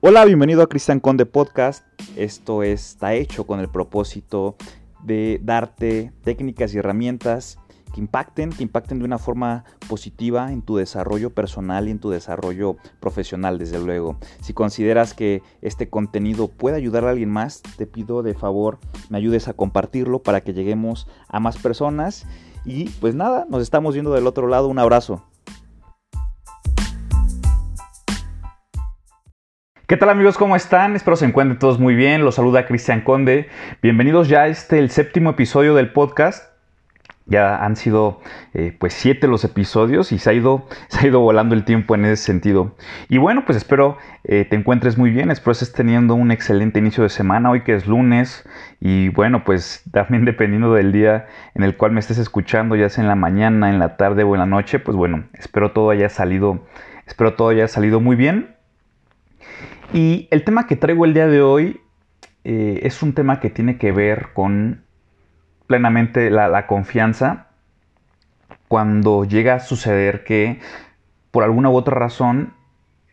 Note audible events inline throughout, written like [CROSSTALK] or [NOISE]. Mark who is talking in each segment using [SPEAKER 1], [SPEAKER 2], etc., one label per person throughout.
[SPEAKER 1] Hola, bienvenido a Cristian Conde Podcast. Esto está hecho con el propósito de darte técnicas y herramientas que impacten, que impacten de una forma positiva en tu desarrollo personal y en tu desarrollo profesional, desde luego. Si consideras que este contenido puede ayudar a alguien más, te pido de favor me ayudes a compartirlo para que lleguemos a más personas. Y pues nada, nos estamos viendo del otro lado. Un abrazo. ¿Qué tal amigos? ¿Cómo están? Espero se encuentren todos muy bien. Los saluda Cristian Conde. Bienvenidos ya a este, el séptimo episodio del podcast. Ya han sido eh, pues siete los episodios y se ha, ido, [LAUGHS] se ha ido volando el tiempo en ese sentido. Y bueno, pues espero eh, te encuentres muy bien, espero estés teniendo un excelente inicio de semana, hoy que es lunes y bueno, pues [LAUGHS] también dependiendo del día en el cual me estés escuchando, ya sea en la mañana, en la tarde o en la noche, pues bueno, espero todo haya salido, espero todo haya salido muy bien. Y el tema que traigo el día de hoy eh, es un tema que tiene que ver con plenamente la, confianza cuando llega a suceder que por alguna u otra razón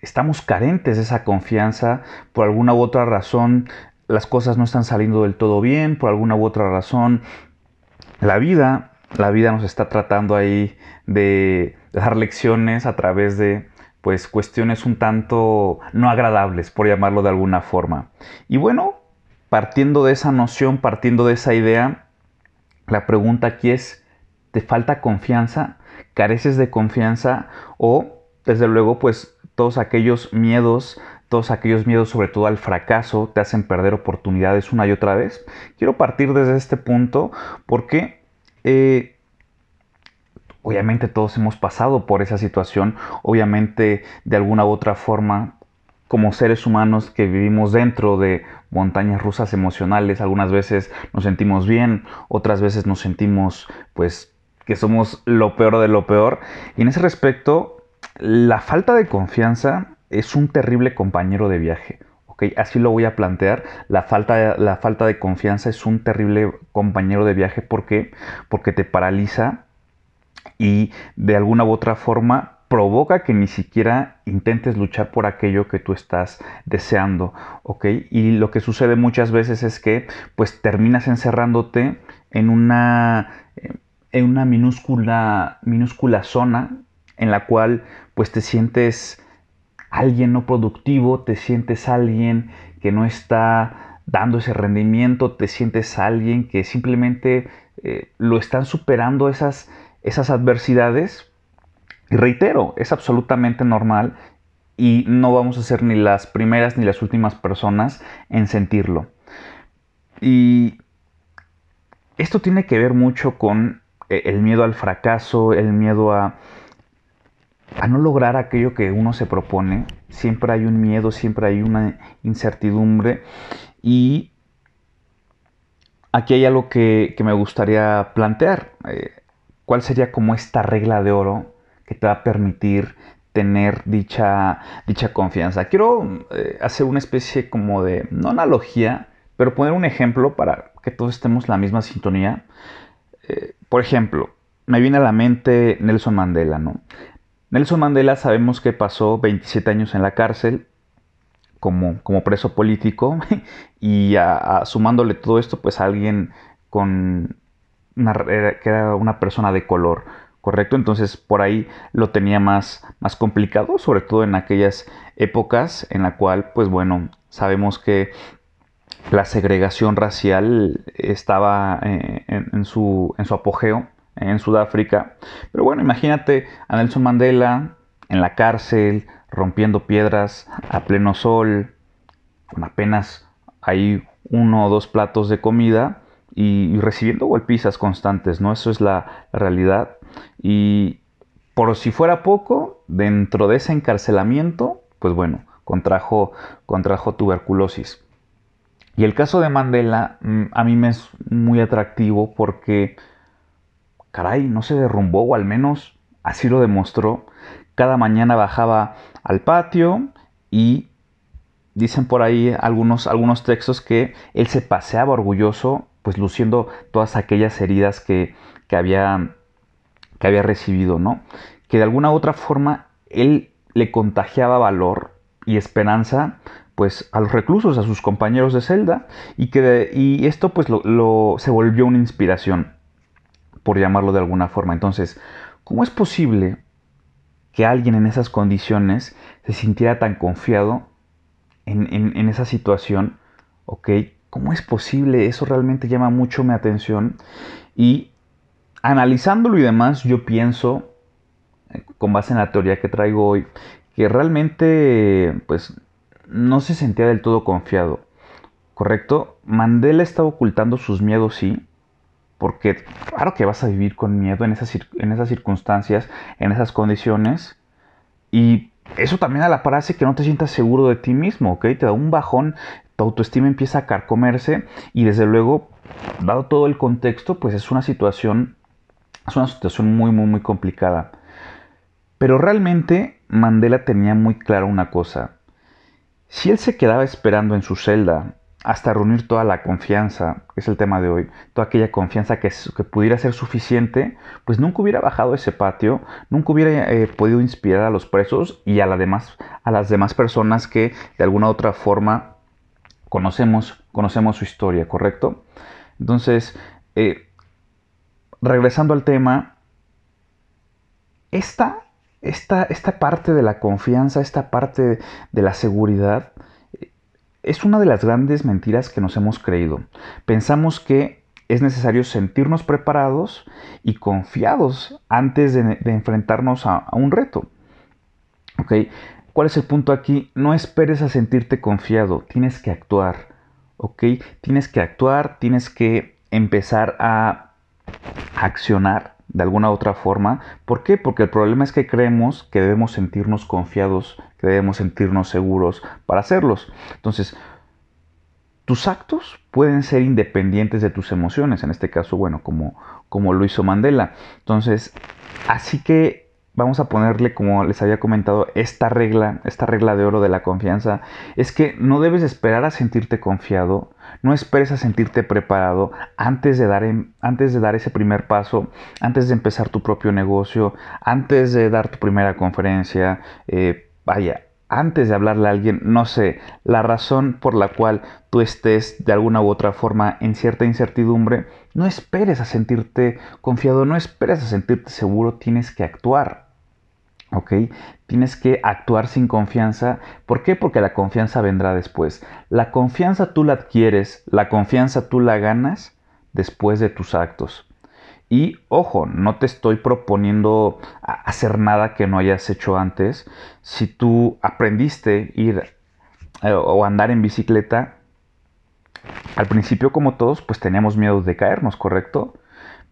[SPEAKER 1] estamos carentes de esa confianza, por alguna u otra razón las cosas no están saliendo del todo bien, por alguna u otra razón la vida, la vida nos está tratando ahí de dar lecciones a través de pues cuestiones un tanto no agradables, por llamarlo de alguna forma. Y bueno, partiendo de esa noción, partiendo de esa idea, la pregunta aquí es, ¿te falta confianza? ¿Careces de confianza? O, desde luego, pues todos aquellos miedos, todos aquellos miedos sobre todo al fracaso, te hacen perder oportunidades una y otra vez. Quiero partir desde este punto porque eh, Obviamente todos hemos pasado por esa situación, obviamente de alguna u otra forma, como seres humanos que vivimos dentro de montañas rusas emocionales, algunas veces nos sentimos bien, otras veces nos sentimos pues que somos lo peor de lo peor. Y en ese respecto, la falta de confianza es un terrible compañero de viaje. Así lo voy a plantear. La falta, la falta de confianza es un terrible compañero de viaje. ¿Por qué? Porque te paraliza y de alguna u otra forma provoca que ni siquiera intentes luchar por aquello que tú estás deseando, ¿ok? Y lo que sucede muchas veces es que pues terminas encerrándote en una, en una minúscula, minúscula zona en la cual pues te sientes alguien no productivo, te sientes alguien que no está dando ese rendimiento, te sientes alguien que simplemente eh, lo están superando esas esas adversidades. Y reitero, es absolutamente normal y no vamos a ser ni las primeras ni las últimas personas en sentirlo. Y esto tiene que ver mucho con eh, el miedo al fracaso, el miedo a, a no lograr aquello que uno se propone. Siempre hay un miedo, siempre hay una incertidumbre. Y aquí hay algo que, me gustaría plantear. Eh, ¿Cuál sería como esta regla de oro que te va a permitir tener dicha, dicha confianza? Quiero eh, hacer una especie como de, no analogía, pero poner un ejemplo para que todos estemos en la misma sintonía. Eh, por ejemplo, me viene a la mente Nelson Mandela, ¿no? Nelson Mandela sabemos que pasó 27 años en la cárcel como, como preso político [LAUGHS] y sumándole todo esto, pues alguien con que era una persona de color, ¿correcto? Entonces por ahí lo tenía más, más complicado, sobre todo en aquellas épocas en la cual, pues bueno, sabemos que la segregación racial estaba eh, en, su, en su apogeo en Sudáfrica. Pero bueno, imagínate a Nelson Mandela en la cárcel, rompiendo piedras a pleno sol, con apenas ahí uno o dos platos de comida y, recibiendo golpizas constantes, ¿no? Eso es la, realidad. Y por si fuera poco, dentro de ese encarcelamiento, pues bueno, contrajo, contrajo tuberculosis. Y el caso de Mandela mm, a mí me es muy atractivo porque, caray, no se derrumbó, o al menos así lo demostró. Cada mañana bajaba al patio y dicen por ahí algunos, algunos textos que él se paseaba orgulloso pues luciendo todas aquellas heridas que, había, que había recibido, ¿no? Que de alguna u otra forma él le contagiaba valor y esperanza pues a los reclusos, a sus compañeros de celda y que y esto pues lo, se volvió una inspiración por llamarlo de alguna forma. Entonces, ¿cómo es posible que alguien en esas condiciones se sintiera tan confiado en, en esa situación? ¿Ok? ¿Cómo es posible? Eso realmente llama mucho mi atención y analizándolo y demás, yo pienso, eh, con base en la teoría que traigo hoy, que realmente pues no se sentía del todo confiado. ¿Correcto? Mandela estaba ocultando sus miedos, sí, porque claro que vas a vivir con miedo en esas, en esas circunstancias, en esas condiciones, y eso también a la par hace que no te sientas seguro de ti mismo, ¿ok? Te da un bajón, tu autoestima empieza a carcomerse, y desde luego, dado todo el contexto, pues es una situación, es una situación muy, muy, muy complicada. Pero realmente Mandela tenía muy clara una cosa, si él se quedaba esperando en su celda hasta reunir toda la confianza, que es el tema de hoy, toda aquella confianza que, pudiera ser suficiente, pues nunca hubiera bajado ese patio, nunca hubiera eh, podido inspirar a los presos y a, la demás, a las demás personas que de alguna u otra forma conocemos, conocemos su historia, ¿correcto? Entonces, eh, regresando al tema, esta esta, parte de la confianza, esta parte de la seguridad, es una de las grandes mentiras que nos hemos creído. Pensamos que es necesario sentirnos preparados y confiados antes de, enfrentarnos a, un reto. ¿Cuál es el punto aquí? No esperes a sentirte confiado, tienes que actuar. ¿Ok? Tienes que actuar, tienes que empezar a accionar de alguna otra forma. ¿Por qué? Porque el problema es que creemos que debemos sentirnos confiados, que debemos sentirnos seguros para hacerlos. Entonces, tus actos pueden ser independientes de tus emociones, en este caso, bueno, como, como lo hizo Mandela. Entonces, así que vamos a ponerle, como les había comentado, esta regla, esta regla de oro de la confianza, es que no debes esperar a sentirte confiado, no esperes a sentirte preparado antes de dar, antes de dar ese primer paso, antes de empezar tu propio negocio, antes de dar tu primera conferencia, eh, vaya, antes de hablarle a alguien, no sé, la razón por la cual tú estés de alguna u otra forma en cierta incertidumbre, no esperes a sentirte confiado, no esperes a sentirte seguro, tienes que actuar. ¿Ok? Tienes que actuar sin confianza. ¿Por qué? Porque la confianza vendrá después. La confianza tú la adquieres, la confianza tú la ganas después de tus actos. Y ojo, no te estoy proponiendo hacer nada que no hayas hecho antes. Si tú aprendiste ir eh, o andar en bicicleta, al principio como todos, pues teníamos miedo de caernos, ¿correcto?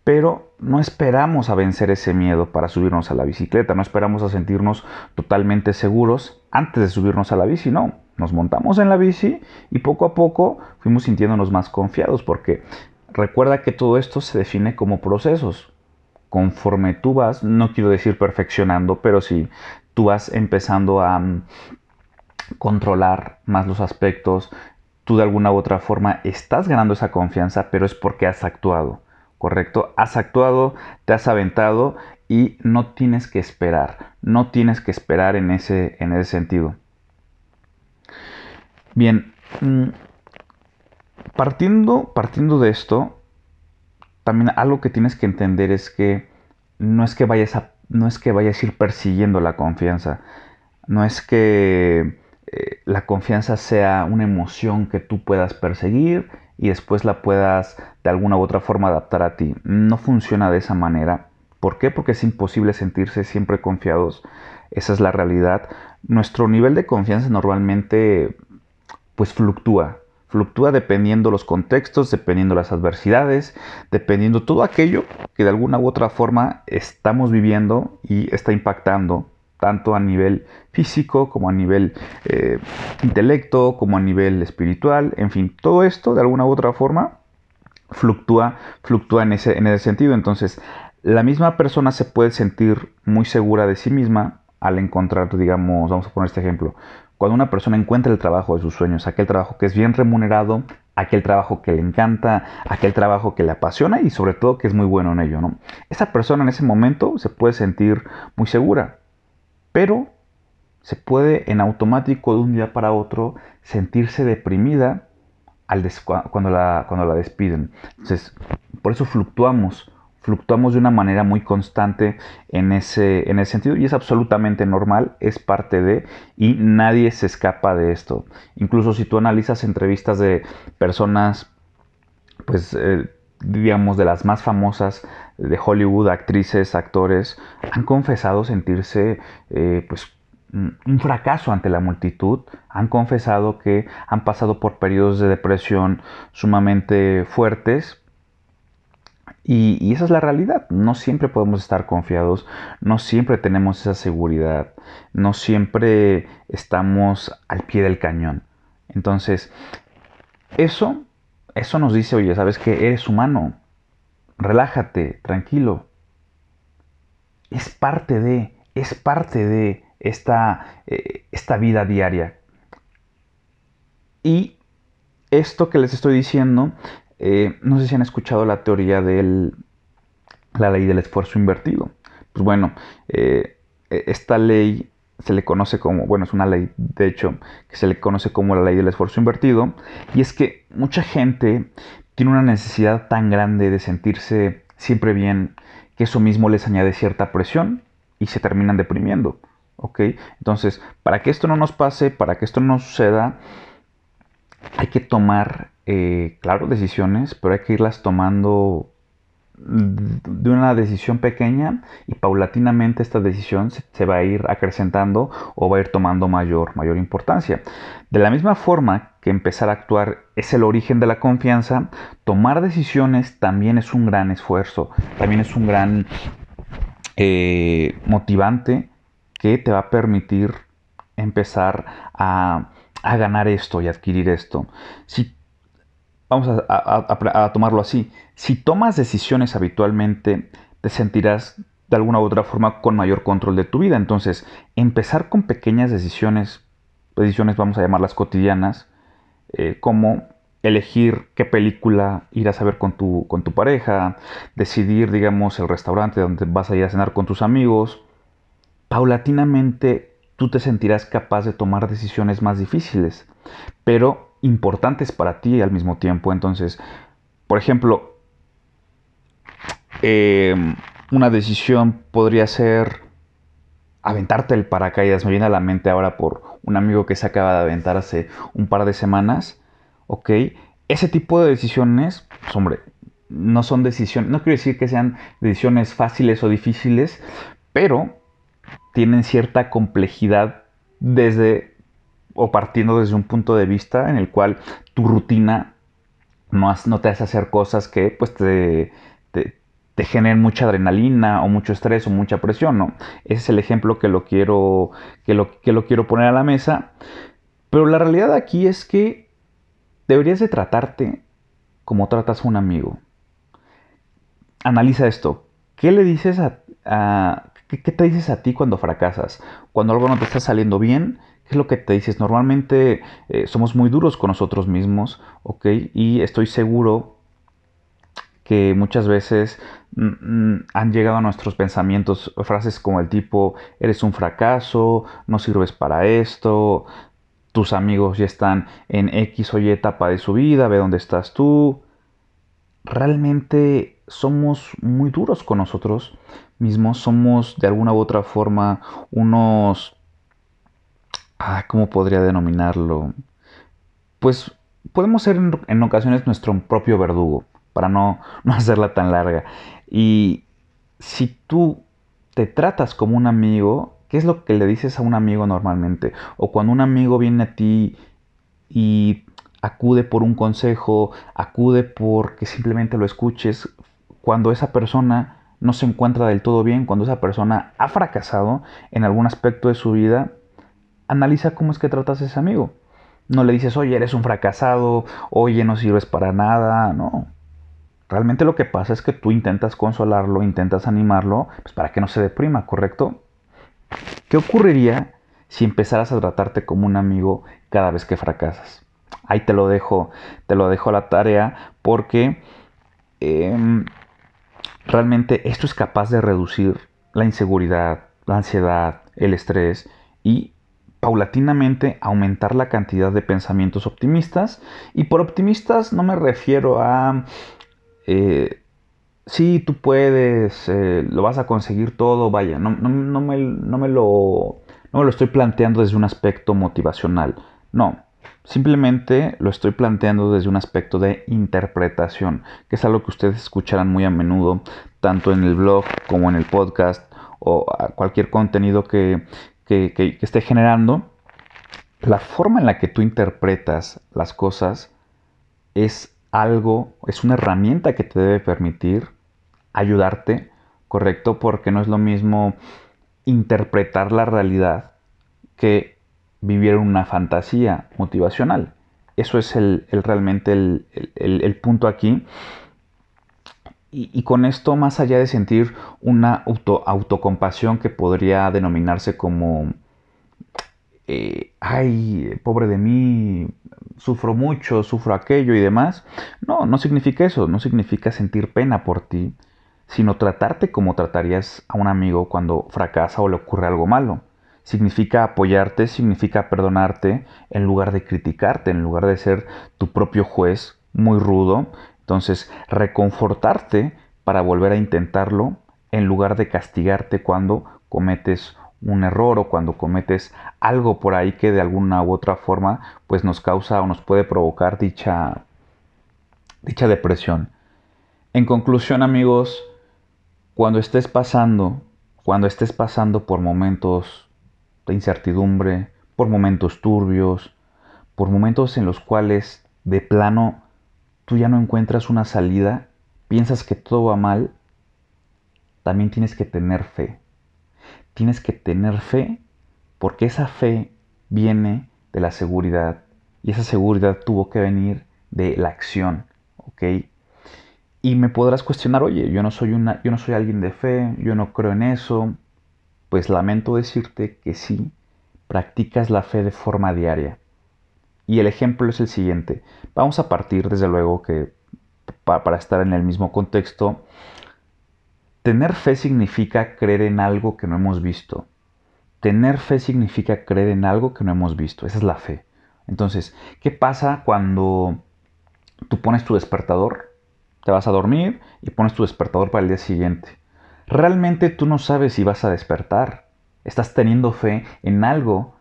[SPEAKER 1] Pero no esperamos a vencer ese miedo para subirnos a la bicicleta, no esperamos a sentirnos totalmente seguros antes de subirnos a la bici, no, nos montamos en la bici y poco a poco fuimos sintiéndonos más confiados porque recuerda que todo esto se define como procesos. Conforme tú vas, no quiero decir perfeccionando, pero sí tú vas empezando a mm, controlar más los aspectos, tú de alguna u otra forma estás ganando esa confianza, pero es porque has actuado. ¿Correcto? Has actuado, te has aventado y no tienes que esperar, no tienes que esperar en ese, en ese sentido. Bien, mm, partiendo, partiendo de esto, también algo que tienes que entender es que no es que vayas a, no es que vayas a ir persiguiendo la confianza, no es que eh, la confianza sea una emoción que tú puedas perseguir y después la puedas de alguna u otra forma adaptar a ti. No funciona de esa manera. ¿Por qué? Porque es imposible sentirse siempre confiados. Esa es la realidad. Nuestro nivel de confianza normalmente pues fluctúa. Fluctúa dependiendo los contextos, dependiendo las adversidades, dependiendo todo aquello que de alguna u otra forma estamos viviendo y está impactando tanto a nivel físico como a nivel eh, intelecto, como a nivel espiritual, en fin, todo esto de alguna u otra forma fluctúa, fluctúa en ese, en ese sentido. Entonces, la misma persona se puede sentir muy segura de sí misma al encontrar, digamos, vamos a poner este ejemplo, cuando una persona encuentra el trabajo de sus sueños, aquel trabajo que es bien remunerado, aquel trabajo que le encanta, aquel trabajo que le apasiona y sobre todo que es muy bueno en ello, ¿no? Esa persona en ese momento se puede sentir muy segura, pero se puede en automático de un día para otro sentirse deprimida al cuando, la, cuando la despiden. Entonces, por eso fluctuamos, fluctuamos de una manera muy constante en ese, en ese sentido y es absolutamente normal, es parte de y nadie se escapa de esto. Incluso si tú analizas entrevistas de personas, pues eh, digamos de las más famosas de Hollywood, actrices, actores, han confesado sentirse eh, pues un fracaso ante la multitud, han confesado que han pasado por periodos de depresión sumamente fuertes y, esa es la realidad. No siempre podemos estar confiados, no siempre tenemos esa seguridad, no siempre estamos al pie del cañón. Entonces, eso, eso nos dice, oye, sabes que eres humano, relájate, tranquilo. Es parte de, es parte de, esta, eh, esta vida diaria. Y esto que les estoy diciendo, eh, no sé si han escuchado la teoría de la ley del esfuerzo invertido. Pues bueno, eh, e, esta ley se le conoce como, bueno, es una ley de hecho que se le conoce como la ley del esfuerzo invertido, y es que mucha gente tiene una necesidad tan grande de sentirse siempre bien que eso mismo les añade cierta presión y se terminan deprimiendo. ¿Ok? Entonces, para que esto no nos pase, para que esto no suceda, hay que tomar, eh, claro, decisiones, pero hay que irlas tomando de una decisión pequeña y paulatinamente esta decisión se, va a ir acrecentando o va a ir tomando mayor, mayor importancia. De la misma forma que empezar a actuar es el origen de la confianza, tomar decisiones también es un gran esfuerzo, también es un gran eh, motivante que te va a permitir empezar a, ganar esto y adquirir esto. Si, vamos a, tomarlo así, si tomas decisiones habitualmente, te sentirás de alguna u otra forma con mayor control de tu vida. Entonces, empezar con pequeñas decisiones, decisiones vamos a llamarlas cotidianas, eh, como elegir qué película irás a ver con tu, con tu pareja, decidir, digamos, el restaurante donde vas a ir a cenar con tus amigos, paulatinamente tú te sentirás capaz de tomar decisiones más difíciles, pero importantes para ti al mismo tiempo. Entonces, por ejemplo, em, una decisión podría ser aventarte el paracaídas. Me viene a la mente ahora por un amigo que se acaba de aventar hace un par de semanas. ¿Ok? Ese tipo de decisiones, pues, hombre, no son decisiones, no quiero decir que sean decisiones fáciles o difíciles, pero tienen cierta complejidad desde o partiendo desde un punto de vista en el cual tu rutina no, no te hace hacer cosas que pues te, te, generen mucha adrenalina o mucho estrés o mucha presión, ¿no? Ese es el ejemplo que lo quiero, que lo, que lo quiero poner a la mesa. Pero la realidad aquí es que deberías de tratarte como tratas a un amigo. Analiza esto. ¿Qué le dices a, a ¿Qué, te dices a ti cuando fracasas? Cuando algo no te está saliendo bien, ¿qué es lo que te dices? Normalmente eh, somos muy duros con nosotros mismos, ¿ok? Y estoy seguro que muchas veces mm, mm, han llegado a nuestros pensamientos frases como el tipo, eres un fracaso, no sirves para esto, tus amigos ya están en X o Y etapa de su vida, ve dónde estás tú. Realmente somos muy duros con nosotros mismos, somos de alguna u otra forma unos... Ah, ¿Cómo podría denominarlo? Pues podemos ser en, ocasiones nuestro propio verdugo, para no, [LAUGHS] no hacerla tan larga. Y si tú te tratas como un amigo, ¿qué es lo que le dices a un amigo normalmente? O cuando un amigo viene a ti y acude por un consejo, acude porque simplemente lo escuches, cuando esa persona no se encuentra del todo bien, cuando esa persona ha fracasado en algún aspecto de su vida, analiza cómo es que tratas a ese amigo. No le dices, oye, eres un fracasado, oye, no sirves para nada, no. Realmente lo que pasa es que tú intentas consolarlo, intentas animarlo, pues para que no se deprima, ¿correcto? ¿Qué ocurriría si empezaras a tratarte como un amigo cada vez que fracasas? Ahí te lo dejo, te lo dejo a la tarea porque em, Realmente esto es capaz de reducir la inseguridad, la ansiedad, el estrés y paulatinamente aumentar la cantidad de pensamientos optimistas. Y por optimistas no me refiero a, eh, sí, tú puedes, eh, lo vas a conseguir todo, vaya, no, me, no, me lo, no me lo estoy planteando desde un aspecto motivacional. No, Simplemente lo estoy planteando desde un aspecto de interpretación, que es algo que ustedes escucharán muy a menudo, tanto en el blog como en el podcast o cualquier contenido que, que, esté generando, la forma en la que tú interpretas las cosas es algo, es una herramienta que te debe permitir ayudarte, ¿correcto? Porque no es lo mismo interpretar la realidad que vivir una fantasía motivacional. Eso es el, realmente el, punto aquí. Y, con esto, más allá de sentir una auto, autocompasión que podría denominarse como, eh, ay, pobre de mí, sufro mucho, sufro aquello y demás, no, no significa eso, no significa sentir pena por ti, sino tratarte como tratarías a un amigo cuando fracasa o le ocurre algo malo. Significa apoyarte, significa perdonarte en lugar de criticarte, en lugar de ser tu propio juez muy rudo entonces, reconfortarte para volver a intentarlo en lugar de castigarte cuando cometes un error o cuando cometes algo por ahí que de alguna u otra forma pues nos causa o nos puede provocar dicha dicha depresión. En conclusión, amigos, cuando estés pasando, cuando estés pasando por momentos de incertidumbre, por momentos turbios, por momentos en los cuales de plano tú ya no encuentras una salida, piensas que todo va mal, también tienes que tener fe. Tienes que tener fe porque esa fe viene de la seguridad y esa seguridad tuvo que venir de la acción. Y me podrás cuestionar, oye, yo no soy una, yo no soy alguien de fe, yo no creo en eso. Pues lamento decirte que sí, practicas la fe de forma diaria. Y el ejemplo es el siguiente. Vamos a partir, desde luego, que para estar en el mismo contexto, tener fe significa creer en algo que no hemos visto. Tener fe significa creer en algo que no hemos visto. Esa es la fe. Entonces, ¿qué pasa cuando tú pones tu despertador? Te vas a dormir y pones tu despertador para el día siguiente. Realmente tú no sabes si vas a despertar. Estás teniendo fe en algo.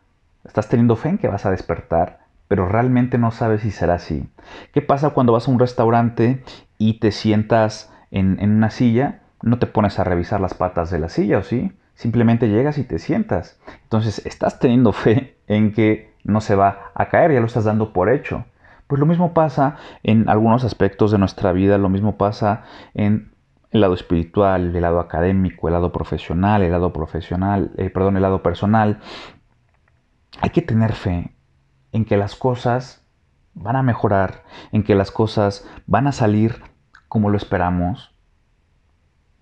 [SPEAKER 1] Estás teniendo fe en que vas a despertar pero realmente no sabes si será así. ¿Qué pasa cuando vas a un restaurante y te sientas en, una silla? No te pones a revisar las patas de la silla, ¿o sí? Simplemente llegas y te sientas. Entonces estás teniendo [LAUGHS] fe en que no se va a caer, ya lo estás dando por hecho. Pues lo mismo pasa en algunos aspectos de nuestra vida, lo mismo pasa en el lado espiritual, el lado académico, el lado profesional, el lado profesional, eh, perdón, el lado personal. Hay que tener fe en que las cosas van a mejorar, en que las cosas van a salir como lo esperamos.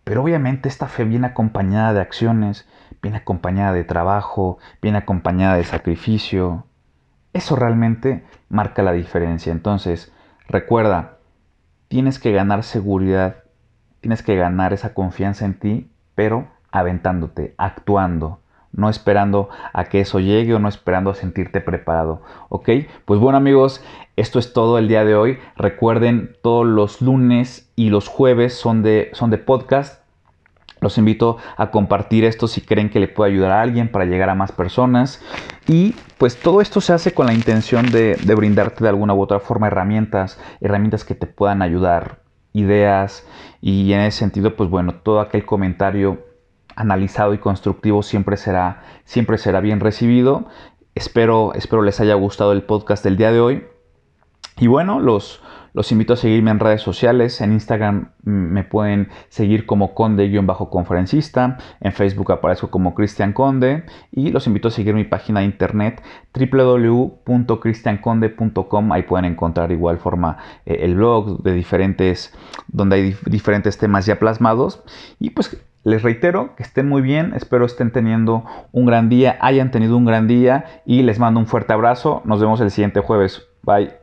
[SPEAKER 1] Pero obviamente esta fe viene acompañada de acciones, viene acompañada de trabajo, viene acompañada de sacrificio. Eso realmente marca la diferencia. Entonces, recuerda, tienes que ganar seguridad, tienes que ganar esa confianza en ti, pero aventándote, actuando, no esperando a que eso llegue o no esperando a sentirte preparado. ¿Ok? Pues bueno amigos, esto es todo el día de hoy. Recuerden, todos los lunes y los jueves son de, son de podcast. Los invito a compartir esto si creen que le puede ayudar a alguien para llegar a más personas. Y pues todo esto se hace con la intención de, de brindarte de alguna u otra forma herramientas, herramientas que te puedan ayudar, ideas. Y en ese sentido, pues bueno, todo aquel comentario analizado y constructivo siempre será, siempre será bien recibido. Espero, espero les haya gustado el podcast del día de hoy. Y bueno, los, los invito a seguirme en redes sociales. En Instagram me pueden seguir como conde-conferencista. En Facebook aparezco como Cristian Conde. Y los invito a seguir mi página de internet www.cristianconde.com. Ahí pueden encontrar igual forma eh, el blog de diferentes, donde hay diferentes temas ya plasmados. Y pues les reitero que estén muy bien, espero estén teniendo un gran día, hayan tenido un gran día y les mando un fuerte abrazo. Nos vemos el siguiente jueves. Bye.